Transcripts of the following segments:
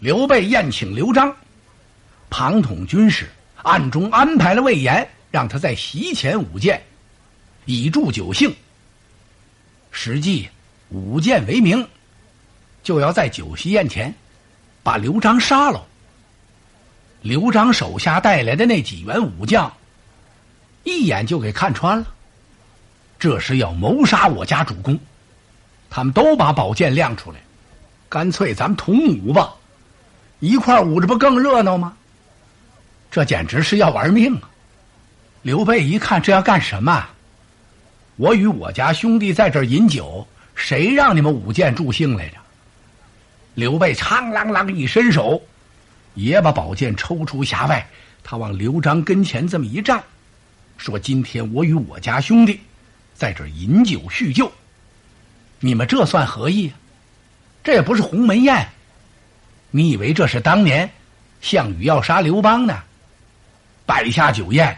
刘备宴请刘璋，庞统军师暗中安排了魏延，让他在席前舞剑，以助酒兴。实际舞剑为名，就要在酒席宴前把刘璋杀了。刘璋手下带来的那几员武将，一眼就给看穿了，这是要谋杀我家主公。他们都把宝剑亮出来，干脆咱们同舞吧。一块舞着不更热闹吗？这简直是要玩命啊！刘备一看这要干什么？我与我家兄弟在这儿饮酒，谁让你们舞剑助兴来着？刘备苍啷啷一伸手，也把宝剑抽出匣外，他往刘璋跟前这么一站，说：“今天我与我家兄弟在这儿饮酒叙旧，你们这算何意？这也不是鸿门宴。”你以为这是当年项羽要杀刘邦呢？摆下酒宴，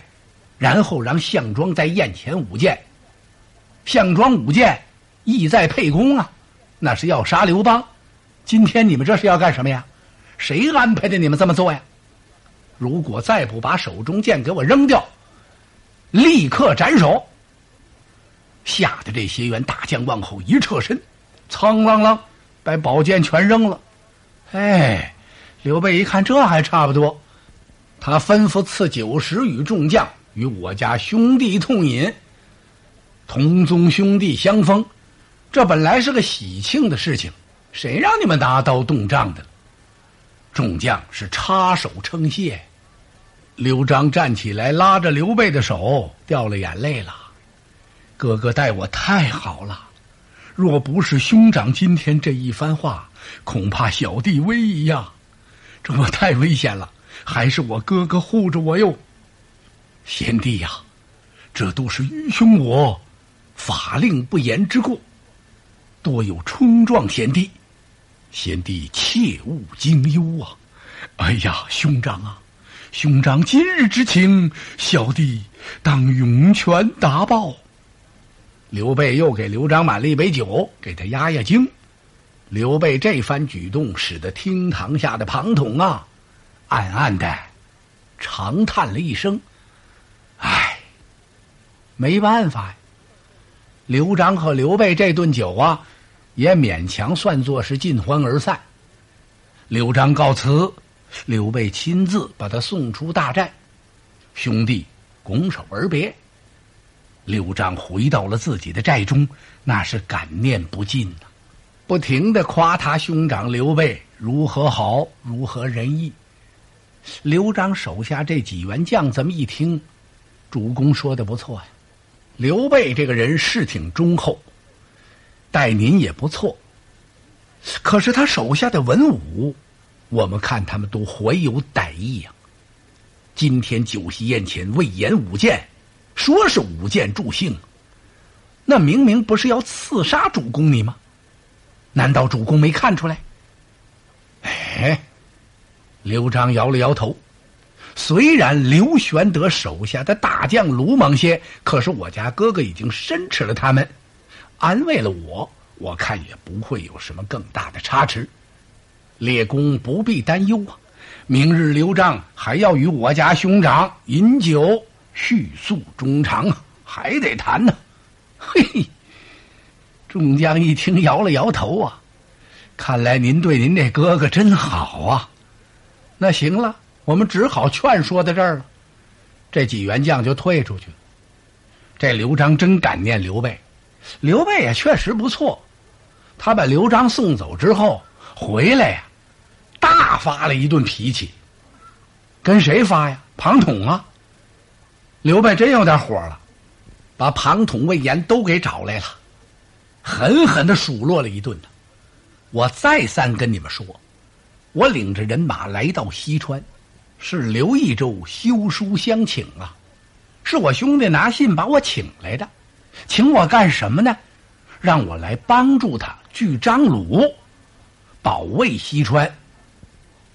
然后让项庄在宴前舞剑。项庄舞剑，意在沛公啊，那是要杀刘邦。今天你们这是要干什么呀？谁安排的你们这么做呀？如果再不把手中剑给我扔掉，立刻斩首！吓得这些员大将往后一撤身，苍啷啷把宝剑全扔了。哎，刘备一看这还差不多，他吩咐赐酒食与众将，与我家兄弟痛饮。同宗兄弟相逢，这本来是个喜庆的事情，谁让你们拿刀动仗的？众将是插手称谢。刘璋站起来，拉着刘备的手，掉了眼泪了。哥哥待我太好了，若不是兄长今天这一番话。恐怕小弟危矣呀！这我太危险了，还是我哥哥护着我哟。贤弟呀，这都是愚兄我法令不严之过，多有冲撞贤弟，贤弟切勿惊忧啊！哎呀，兄长啊，兄长今日之情，小弟当涌泉答报。刘备又给刘璋满了一杯酒，给他压压惊。刘备这番举动，使得厅堂下的庞统啊，暗暗的长叹了一声：“唉，没办法呀。”刘璋和刘备这顿酒啊，也勉强算作是尽欢而散。刘璋告辞，刘备亲自把他送出大寨，兄弟拱手而别。刘璋回到了自己的寨中，那是感念不尽呐。不停的夸他兄长刘备如何好，如何仁义。刘璋手下这几员将这么一听，主公说的不错呀。刘备这个人是挺忠厚，待您也不错。可是他手下的文武，我们看他们都怀有歹意呀。今天酒席宴前，魏延舞剑，说是舞剑助兴，那明明不是要刺杀主公你吗？难道主公没看出来？哎，刘璋摇了摇头。虽然刘玄德手下的大将鲁莽些，可是我家哥哥已经申斥了他们，安慰了我，我看也不会有什么更大的差池。列公不必担忧啊！明日刘璋还要与我家兄长饮酒叙诉衷肠啊，还得谈呢。嘿。众将一听，摇了摇头啊，看来您对您这哥哥真好啊。那行了，我们只好劝说到这儿了。这几员将就退出去了。这刘璋真感念刘备，刘备也确实不错。他把刘璋送走之后回来呀，大发了一顿脾气。跟谁发呀？庞统啊。刘备真有点火了，把庞统、魏延都给找来了。狠狠的数落了一顿。我再三跟你们说，我领着人马来到西川，是刘益州修书相请啊，是我兄弟拿信把我请来的，请我干什么呢？让我来帮助他拒张鲁，保卫西川。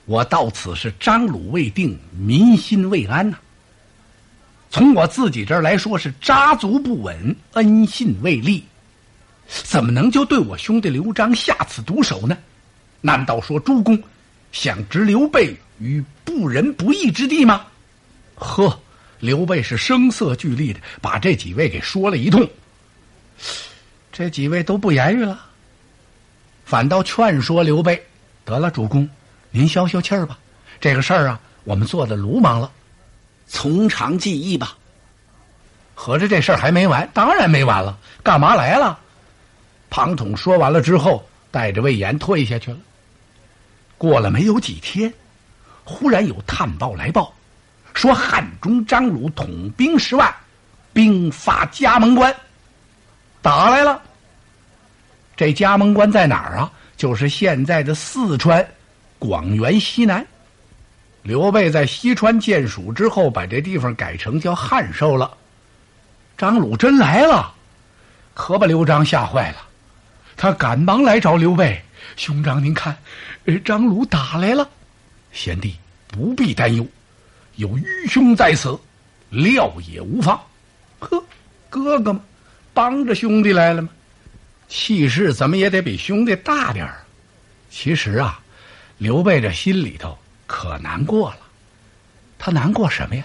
我到此是张鲁未定，民心未安呐。从我自己这儿来说，是扎足不稳，恩信未立。怎么能就对我兄弟刘璋下此毒手呢？难道说诸公，想置刘备于不仁不义之地吗？呵，刘备是声色俱厉的把这几位给说了一通。这几位都不言语了，反倒劝说刘备：“得了，主公，您消消气儿吧。这个事儿啊，我们做的鲁莽了，从长计议吧。”合着这事儿还没完，当然没完了。干嘛来了？庞统说完了之后，带着魏延退下去了。过了没有几天，忽然有探报来报，说汉中张鲁统兵十万，兵发加盟关，打来了。这加盟关在哪儿啊？就是现在的四川广元西南。刘备在西川建蜀之后，把这地方改成叫汉寿了。张鲁真来了，可把刘璋吓坏了。他赶忙来找刘备：“兄长，您看，张鲁打来了。贤弟不必担忧，有愚兄在此，料也无妨。呵，哥哥嘛，帮着兄弟来了吗？气势怎么也得比兄弟大点儿。其实啊，刘备这心里头可难过了。他难过什么呀？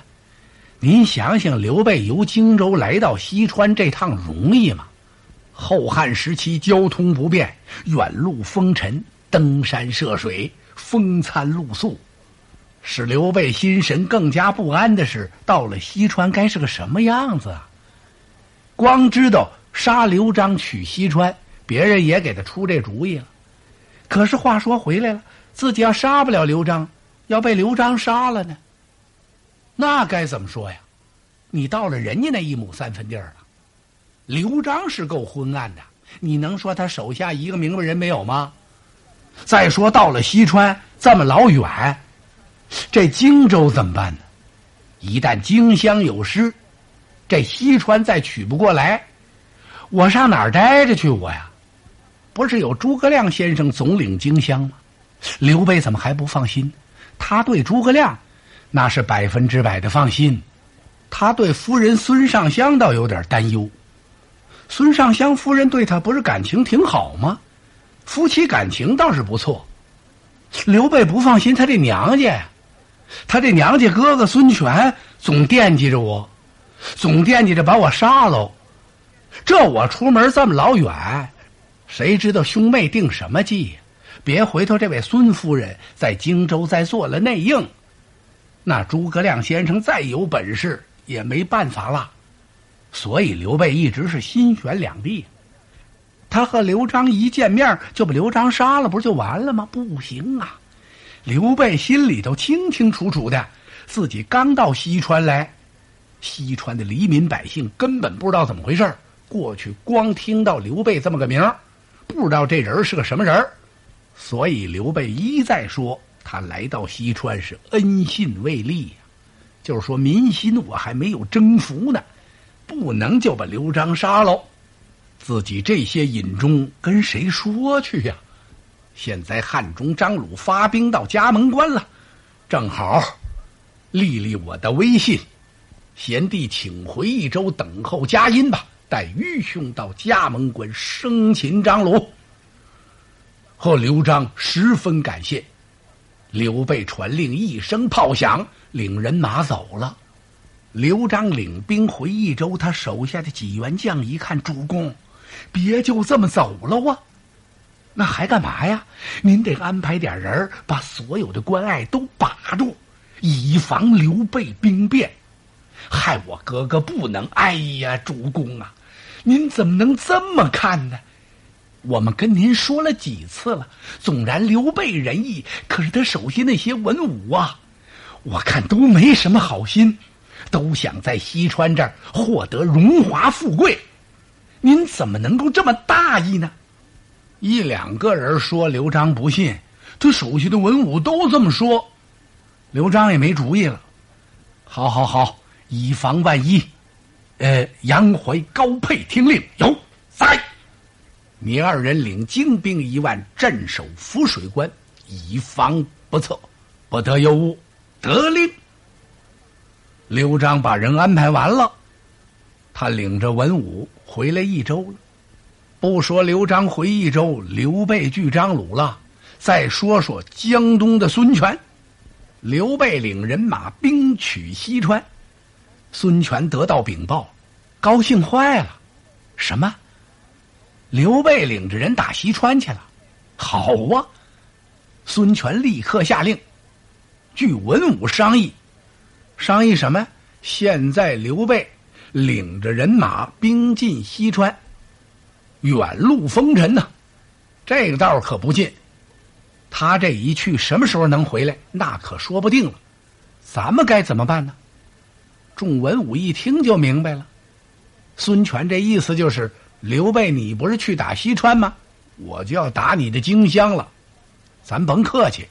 您想想，刘备由荆州来到西川这趟容易吗？后汉时期交通不便，远路风尘，登山涉水，风餐露宿，使刘备心神更加不安的是，到了西川该是个什么样子啊？光知道杀刘璋取西川，别人也给他出这主意了。可是话说回来了，自己要杀不了刘璋，要被刘璋杀了呢？那该怎么说呀？你到了人家那一亩三分地儿了。刘璋是够昏暗的，你能说他手下一个明白人没有吗？再说到了西川这么老远，这荆州怎么办呢？一旦荆襄有失，这西川再取不过来，我上哪儿待着去？我呀，不是有诸葛亮先生总领荆襄吗？刘备怎么还不放心？他对诸葛亮那是百分之百的放心，他对夫人孙尚香倒有点担忧。孙尚香夫人对他不是感情挺好吗？夫妻感情倒是不错。刘备不放心他这娘家呀，他这娘家哥哥孙权总惦记着我，总惦记着把我杀喽。这我出门这么老远，谁知道兄妹定什么计呀？别回头这位孙夫人在荆州再做了内应，那诸葛亮先生再有本事也没办法了。所以刘备一直是心悬两地，他和刘璋一见面就把刘璋杀了，不是就完了吗？不行啊！刘备心里头清清楚楚的，自己刚到西川来，西川的黎民百姓根本不知道怎么回事过去光听到刘备这么个名不知道这人是个什么人所以刘备一再说他来到西川是恩信未立呀，就是说民心我还没有征服呢。不能就把刘璋杀喽，自己这些隐忠跟谁说去呀？现在汉中张鲁发兵到加盟关了，正好立立我的威信。贤弟，请回益州等候佳音吧。待愚兄到加盟关生擒张鲁。和刘璋十分感谢。刘备传令，一声炮响，领人马走了。刘璋领兵回益州，他手下的几员将一看，主公，别就这么走了哇？那还干嘛呀？您得安排点人，把所有的关隘都把住，以防刘备兵变。害我哥哥不能！哎呀，主公啊，您怎么能这么看呢？我们跟您说了几次了，纵然刘备仁义，可是他手下那些文武啊，我看都没什么好心。都想在西川这儿获得荣华富贵，您怎么能够这么大意呢？一两个人说刘璋不信，他手下的文武都这么说，刘璋也没主意了。好好好，以防万一，呃，杨怀、高沛听令，有在。你二人领精兵一万，镇守浮水关，以防不测，不得有误。得令。刘璋把人安排完了，他领着文武回来益州了。不说刘璋回益州，刘备拒张鲁了，再说说江东的孙权。刘备领人马兵取西川，孙权得到禀报，高兴坏了。什么？刘备领着人打西川去了？好啊！孙权立刻下令，据文武商议，商议什么？现在刘备领着人马兵进西川，远路风尘呐，这个道可不近。他这一去，什么时候能回来？那可说不定了。咱们该怎么办呢？众文武一听就明白了。孙权这意思就是：刘备，你不是去打西川吗？我就要打你的荆襄了。咱甭客气，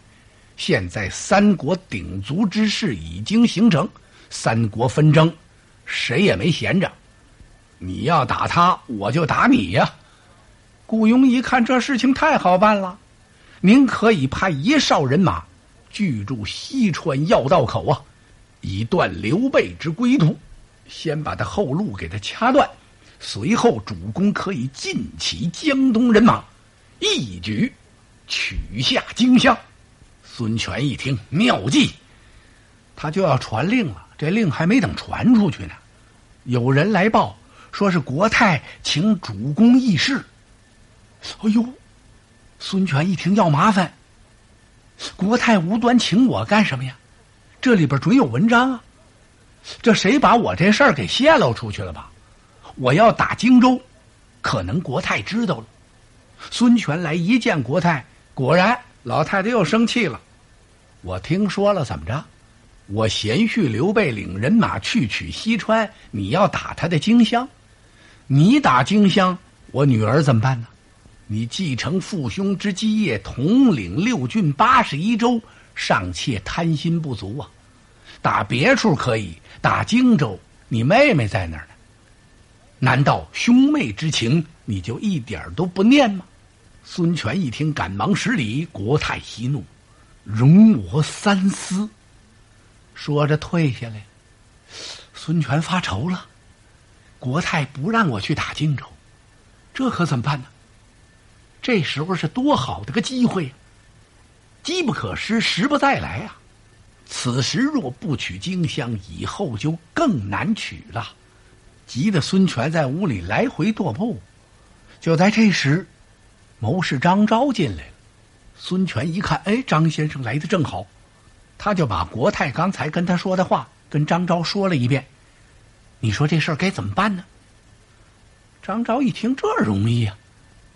现在三国鼎足之势已经形成，三国纷争，谁也没闲着。你要打他，我就打你呀。顾雍一看，这事情太好办了。您可以派一哨人马，居住西川要道口啊，以断刘备之归途。先把他后路给他掐断，随后主公可以尽起江东人马，一举取下荆襄。孙权一听妙计，他就要传令了。这令还没等传出去呢，有人来报，说是国泰请主公议事。哎呦！孙权一听要麻烦，国泰无端请我干什么呀？这里边准有文章啊！这谁把我这事儿给泄露出去了吧？我要打荆州，可能国泰知道了。孙权来一见国泰，果然老太太又生气了。我听说了，怎么着？我贤婿刘备领人马去取西川，你要打他的荆襄？你打荆襄，我女儿怎么办呢？你继承父兄之基业，统领六郡八十一州，尚且贪心不足啊！打别处可以，打荆州，你妹妹在那儿。难道兄妹之情你就一点都不念吗？孙权一听，赶忙施礼。国泰息怒，容我三思。说着退下来。孙权发愁了，国泰不让我去打荆州，这可怎么办呢？这时候是多好的个机会，机不可失，时不再来啊！此时若不取荆襄，以后就更难取了。急得孙权在屋里来回踱步。就在这时，谋士张昭进来了。孙权一看，哎，张先生来的正好，他就把国泰刚才跟他说的话跟张昭说了一遍。你说这事儿该怎么办呢？张昭一听，这容易呀。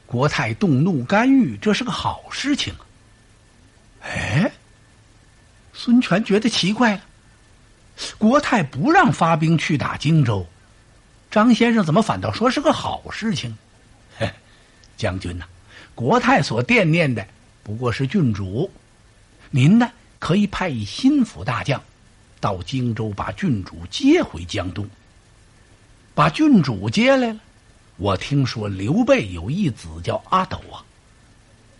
国泰动怒干预，这是个好事情啊！哎，孙权觉得奇怪了，国泰不让发兵去打荆州，张先生怎么反倒说是个好事情？将军呐，国泰所惦念的不过是郡主，您呢可以派一心腹大将到荆州，把郡主接回江东，把郡主接来了。我听说刘备有一子叫阿斗啊，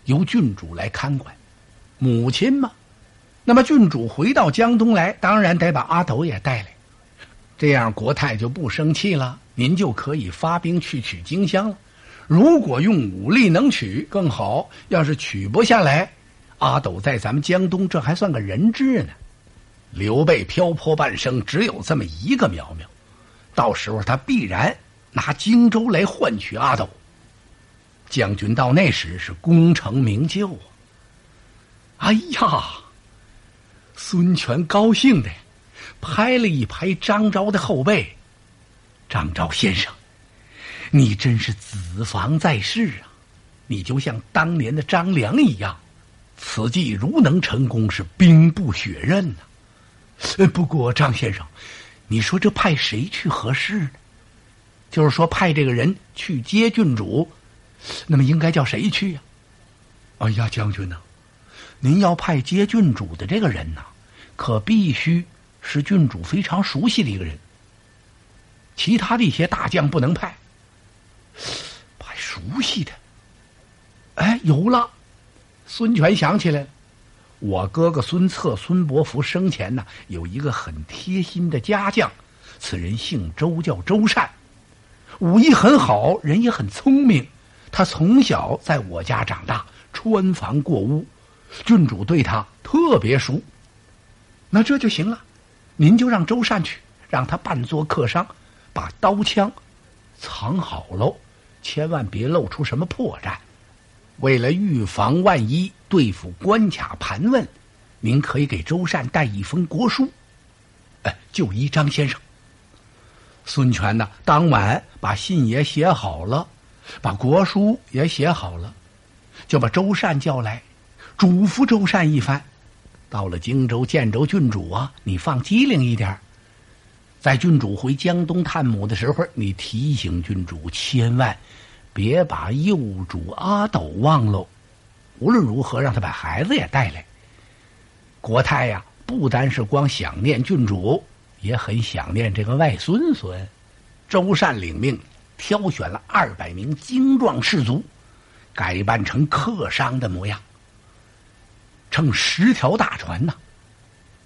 由郡主来看管，母亲嘛。那么郡主回到江东来，当然得把阿斗也带来，这样国泰就不生气了。您就可以发兵去取荆襄了。如果用武力能取更好，要是取不下来，阿斗在咱们江东这还算个人质呢。刘备漂泊半生，只有这么一个苗苗，到时候他必然。拿荆州来换取阿斗，将军到那时是功成名就啊！哎呀，孙权高兴的拍了一拍张昭的后背：“张昭先生，你真是子房在世啊！你就像当年的张良一样，此计如能成功，是兵不血刃呐。不过张先生，你说这派谁去合适呢？”就是说，派这个人去接郡主，那么应该叫谁去呀？哎呀，将军呐，您要派接郡主的这个人呐，可必须是郡主非常熟悉的一个人。其他的一些大将不能派，派熟悉的。哎，有了！孙权想起来了，我哥哥孙策、孙伯符生前呢，有一个很贴心的家将，此人姓周，叫周善。武艺很好，人也很聪明。他从小在我家长大，穿房过屋，郡主对他特别熟。那这就行了，您就让周善去，让他扮作客商，把刀枪藏好喽，千万别露出什么破绽。为了预防万一，对付关卡盘问，您可以给周善带一封国书，哎，就依张先生。孙权呢，当晚把信也写好了，把国书也写好了，就把周善叫来，嘱咐周善一番。到了荆州见着郡主啊，你放机灵一点在郡主回江东探母的时候，你提醒郡主千万别把幼主阿斗忘喽。无论如何，让他把孩子也带来。国泰呀，不单是光想念郡主。也很想念这个外孙孙，周善领命，挑选了二百名精壮士卒，改扮成客商的模样，乘十条大船呐，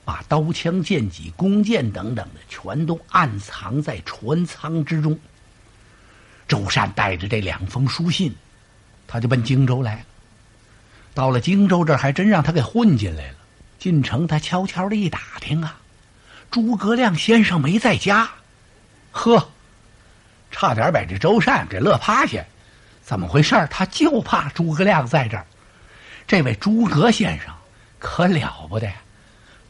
把刀枪剑戟弓箭等等的全都暗藏在船舱之中。周善带着这两封书信，他就奔荆州来了。到了荆州这儿，还真让他给混进来了。进城，他悄悄的一打听啊。诸葛亮先生没在家，呵，差点把这周善给乐趴下。怎么回事他就怕诸葛亮在这儿。这位诸葛先生可了不得，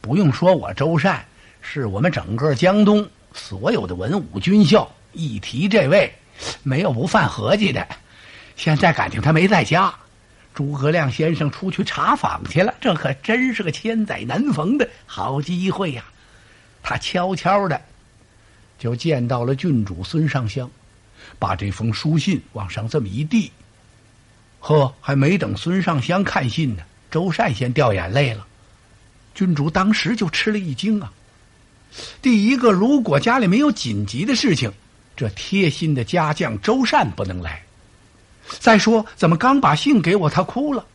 不用说，我周善是我们整个江东所有的文武军校一提这位，没有不犯合计的。现在感情他没在家，诸葛亮先生出去查访去了，这可真是个千载难逢的好机会呀！他悄悄的就见到了郡主孙尚香，把这封书信往上这么一递，呵，还没等孙尚香看信呢，周善先掉眼泪了。郡主当时就吃了一惊啊！第一个，如果家里没有紧急的事情，这贴心的家将周善不能来。再说，怎么刚把信给我，他哭了？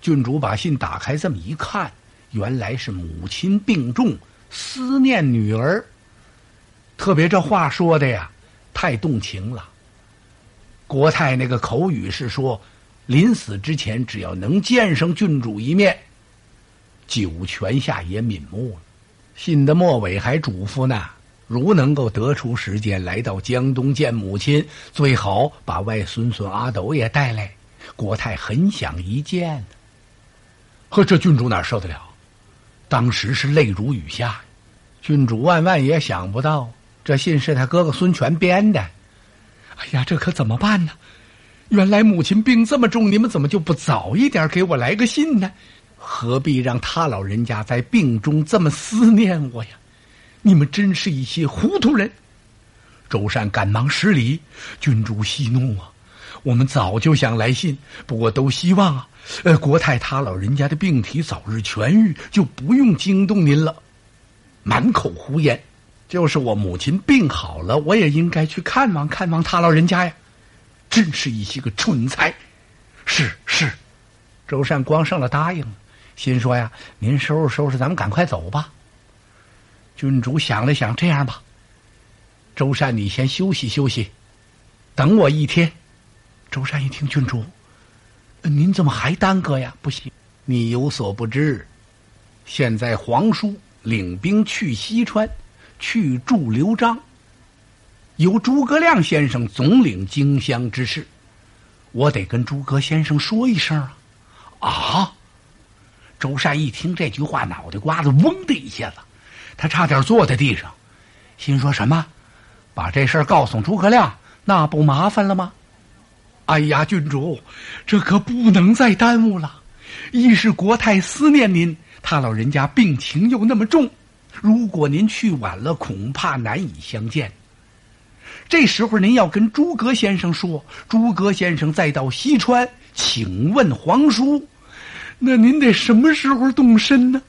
郡主把信打开，这么一看，原来是母亲病重。思念女儿，特别这话说的呀，太动情了。国泰那个口语是说，临死之前只要能见上郡主一面，九泉下也瞑目了。信的末尾还嘱咐呢，如能够得出时间来到江东见母亲，最好把外孙孙阿斗也带来。国泰很想一见呵这郡主哪受得了？当时是泪如雨下。郡主万万也想不到，这信是他哥哥孙权编的。哎呀，这可怎么办呢？原来母亲病这么重，你们怎么就不早一点给我来个信呢？何必让他老人家在病中这么思念我呀？你们真是一些糊涂人！周善赶忙施礼，郡主息怒啊！我们早就想来信，不过都希望啊，呃，国泰他老人家的病体早日痊愈，就不用惊动您了。满口胡言，就是我母亲病好了，我也应该去看望看望他老人家呀！真是一些个蠢材。是是，周善光上了答应，心说呀：“您收拾收拾，咱们赶快走吧。”郡主想了想，这样吧，周善你先休息休息，等我一天。周善一听，郡主，您怎么还耽搁呀？不行，你有所不知，现在皇叔。领兵去西川，去助刘璋。由诸葛亮先生总领荆襄之事，我得跟诸葛先生说一声啊！啊！周善一听这句话，脑袋瓜子嗡的一下子，他差点坐在地上，心说什么？把这事儿告诉诸葛亮，那不麻烦了吗？哎呀，郡主，这可不能再耽误了。一是国太思念您。他老人家病情又那么重，如果您去晚了，恐怕难以相见。这时候您要跟诸葛先生说，诸葛先生再到西川请问皇叔，那您得什么时候动身呢？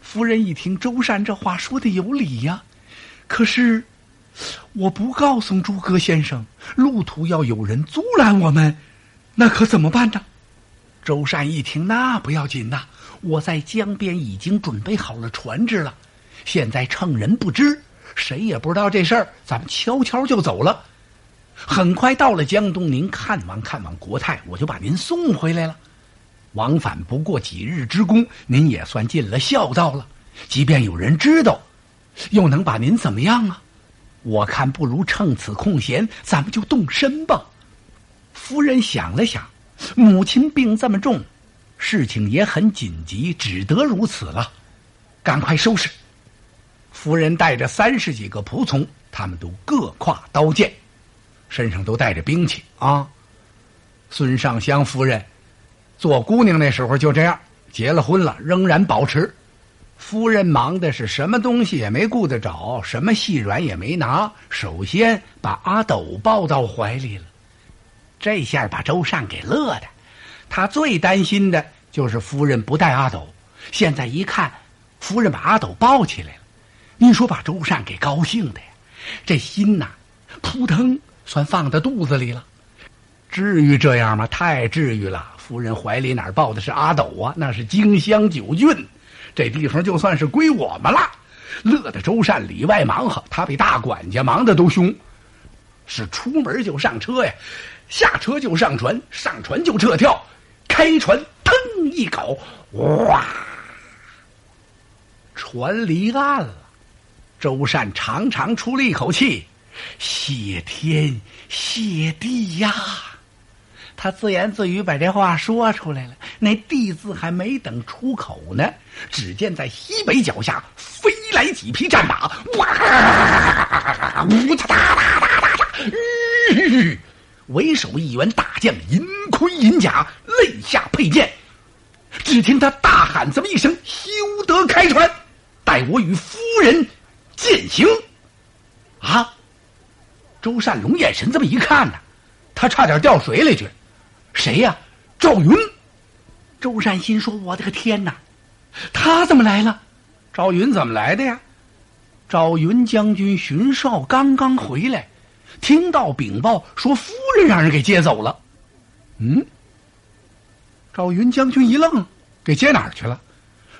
夫人一听周善这话说的有理呀，可是我不告诉诸葛先生，路途要有人阻拦我们，那可怎么办呢？周善一听，那不要紧呐。我在江边已经准备好了船只了，现在趁人不知，谁也不知道这事儿，咱们悄悄就走了。很快到了江东，您看望看望国泰，我就把您送回来了。往返不过几日之功，您也算尽了孝道了。即便有人知道，又能把您怎么样啊？我看不如趁此空闲，咱们就动身吧。夫人想了想，母亲病这么重，事情也很紧急，只得如此了。赶快收拾。夫人带着三十几个仆从，他们都各挎刀剑，身上都带着兵器啊。孙尚香夫人做姑娘那时候就这样，结了婚了仍然保持。夫人忙的是什么东西也没顾得着，什么细软也没拿，首先把阿斗抱到怀里了。这下把周善给乐的，他最担心的就是夫人不带阿斗。现在一看，夫人把阿斗抱起来了，你说把周善给高兴的呀，这心呐，扑腾算放到肚子里了。至于这样吗？太至于了。夫人怀里哪抱的是阿斗啊？那是荆襄九郡，这地方就算是归我们了。乐得周善里外忙活，他比大管家忙的都凶。是出门就上车呀。下车就上船，上船就撤跳，开船腾一搞，哇！船离岸了。周善长长出了一口气，谢天谢地呀！他自言自语把这话说出来了。那“地”字还没等出口呢，只见在西北脚下飞来几匹战马，哇！呜哒哒哒哒哒哒，吁！为首一员大将，银盔银甲，肋下佩剑。只听他大喊这么一声：“休得开船，待我与夫人践行。”啊！周善龙眼神这么一看呢，他差点掉水里去。谁呀？赵云。周善心说：“我的个天哪，他怎么来了？赵云怎么来的呀？”赵云将军巡哨刚刚回来。听到禀报说夫人让人给接走了，嗯，赵云将军一愣，给接哪儿去了？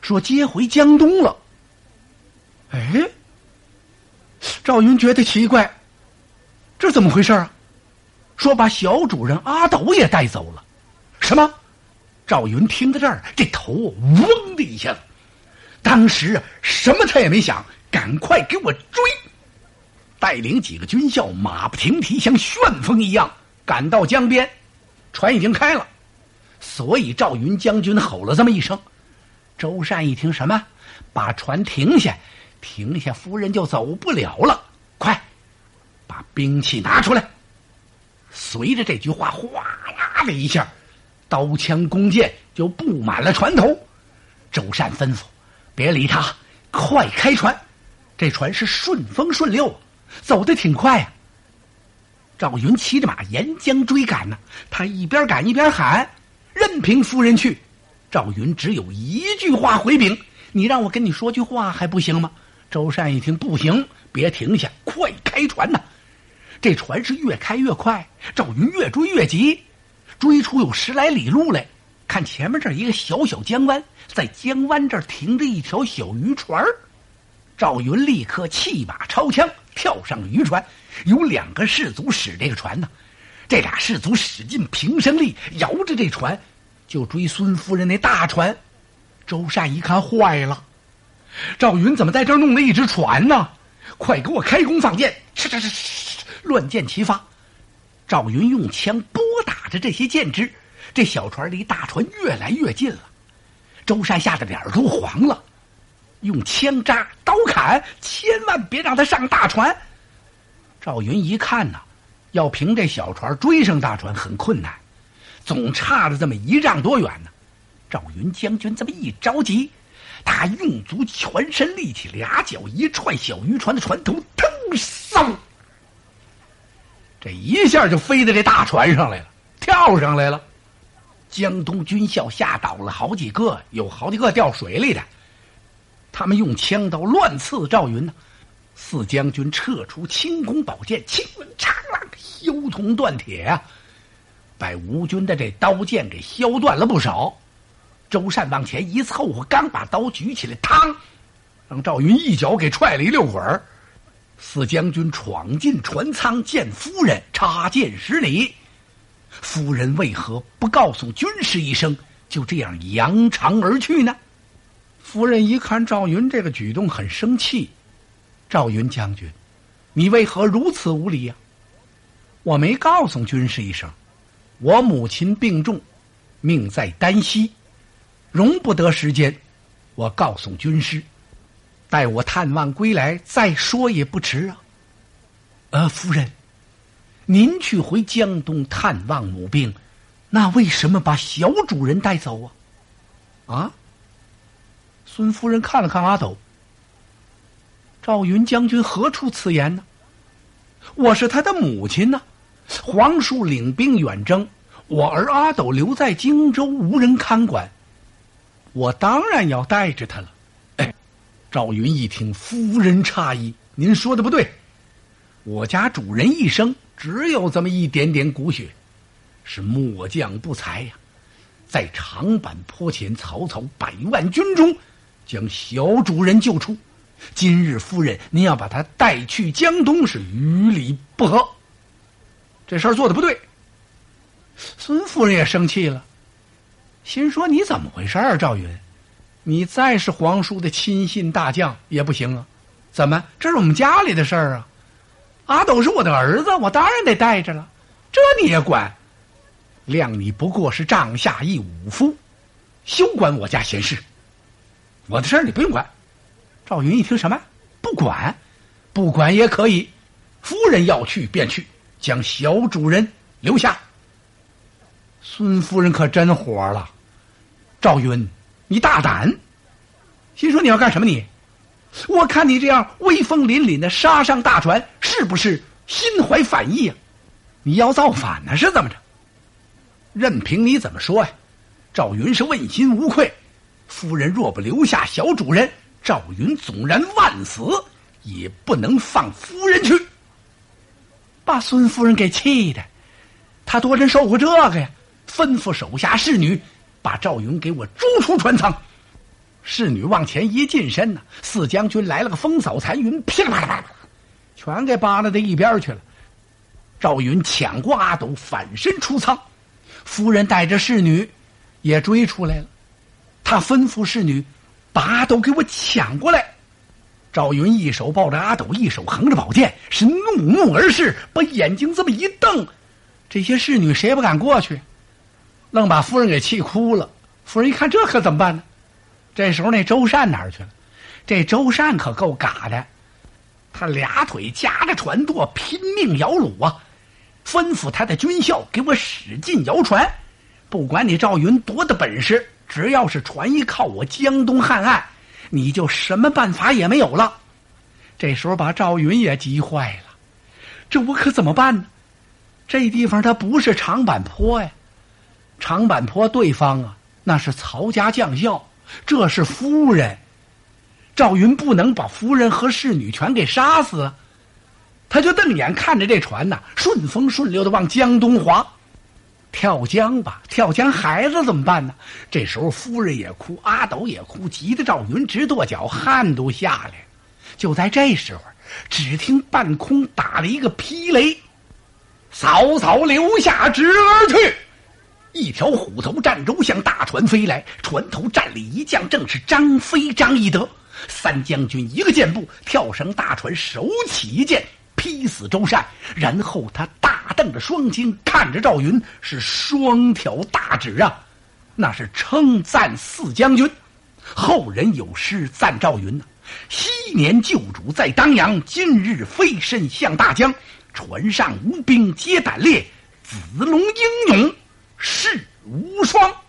说接回江东了。哎，赵云觉得奇怪，这怎么回事啊？说把小主人阿斗也带走了，什么？赵云听到这儿，这头嗡的一下子，当时啊，什么他也没想，赶快给我追。带领几个军校，马不停蹄，像旋风一样赶到江边。船已经开了，所以赵云将军吼了这么一声。周善一听，什么？把船停下，停下，夫人就走不了了。快，把兵器拿出来。随着这句话，哗啦的一下，刀枪弓箭就布满了船头。周善吩咐：“别理他，快开船。”这船是顺风顺溜。走得挺快呀。赵云骑着马沿江追赶呢，他一边赶一边喊：“任凭夫人去。”赵云只有一句话回禀：“你让我跟你说句话还不行吗？”周善一听不行，别停下，快开船呐！这船是越开越快，赵云越追越急，追出有十来里路来，看前面这一个小小江湾，在江湾这儿停着一条小渔船赵云立刻弃马抄枪。跳上渔船，有两个士卒使这个船呢。这俩士卒使尽平生力，摇着这船就追孙夫人那大船。周善一看坏了，赵云怎么在这儿弄了一只船呢？快给我开弓放箭！哧哧哧，乱箭齐发。赵云用枪拨打着这些箭支，这小船离大船越来越近了。周善吓得脸都黄了。用枪扎、刀砍，千万别让他上大船。赵云一看呐，要凭这小船追上大船很困难，总差了这么一丈多远呢。赵云将军这么一着急，他用足全身力气，俩脚一踹小渔船的船头，腾嗖，这一下就飞到这大船上来了，跳上来了。江东军校吓倒了好几个，有好几个掉水里的。他们用枪刀乱刺赵云呢，四将军撤出轻弓宝剑，轻嘡嘡，削铜断铁啊，把吴军的这刀剑给削断了不少。周善往前一凑合，刚把刀举起来，嘡，让赵云一脚给踹了一溜滚儿。四将军闯进船舱，见夫人，插剑施礼。夫人为何不告诉军师一声？就这样扬长而去呢？夫人一看赵云这个举动，很生气。赵云将军，你为何如此无礼呀？我没告诉军师一声，我母亲病重，命在旦夕，容不得时间。我告诉军师，待我探望归来再说也不迟啊。呃，夫人，您去回江东探望母病，那为什么把小主人带走啊？啊？孙夫人看了看阿斗，赵云将军何出此言呢？我是他的母亲呢。皇叔领兵远征，我儿阿斗留在荆州，无人看管，我当然要带着他了。哎，赵云一听，夫人诧异：“您说的不对，我家主人一生只有这么一点点骨血，是末将不才呀，在长坂坡前，曹操百万军中。”将小主人救出，今日夫人，您要把他带去江东，是于理不合。这事儿做的不对。孙夫人也生气了，心说：“你怎么回事儿，赵云？你再是皇叔的亲信大将也不行啊！怎么？这是我们家里的事儿啊！阿斗是我的儿子，我当然得带着了。这你也管？谅你不过是帐下一武夫，休管我家闲事。”我的事儿你不用管。赵云一听什么？不管，不管也可以。夫人要去便去，将小主人留下。孙夫人可真火了。赵云，你大胆！心说你要干什么？你，我看你这样威风凛凛的杀上大船，是不是心怀反意啊？你要造反呢？是怎么着？任凭你怎么说呀，赵云是问心无愧。夫人若不留下小主人，赵云纵然万死，也不能放夫人去。把孙夫人给气的，他多真受过这个呀！吩咐手下侍女，把赵云给我逐出船舱。侍女往前一近身呢，四将军来了个风扫残云，噼里啪啦啪啦，全给扒拉到一边去了。赵云抢过阿斗，反身出舱，夫人带着侍女也追出来了。他吩咐侍女，把阿斗给我抢过来。赵云一手抱着阿斗，一手横着宝剑，是怒目而视，把眼睛这么一瞪。这些侍女谁也不敢过去，愣把夫人给气哭了。夫人一看，这可怎么办呢？这时候那周善哪儿去了？这周善可够嘎的，他俩腿夹着船舵，拼命摇橹啊！吩咐他的军校给我使劲摇船，不管你赵云多大本事。只要是船一靠我江东汉岸，你就什么办法也没有了。这时候把赵云也急坏了，这我可怎么办呢？这地方它不是长坂坡呀，长坂坡对方啊，那是曹家将校，这是夫人。赵云不能把夫人和侍女全给杀死，他就瞪眼看着这船呐，顺风顺流的往江东划。跳江吧，跳江！孩子怎么办呢？这时候夫人也哭，阿斗也哭，急得赵云直跺脚，汗都下来。就在这时候，只听半空打了一个霹雷，嫂嫂留下侄儿去。一条虎头战舟向大船飞来，船头站立一将，正是张飞、张翼德三将军。一个箭步跳上大船，手起一剑。劈死周善，然后他大瞪着双睛看着赵云，是双挑大指啊，那是称赞四将军。后人有诗赞赵云呢：昔年旧主在当阳，今日飞身向大江。船上无兵皆胆烈，子龙英勇世无双。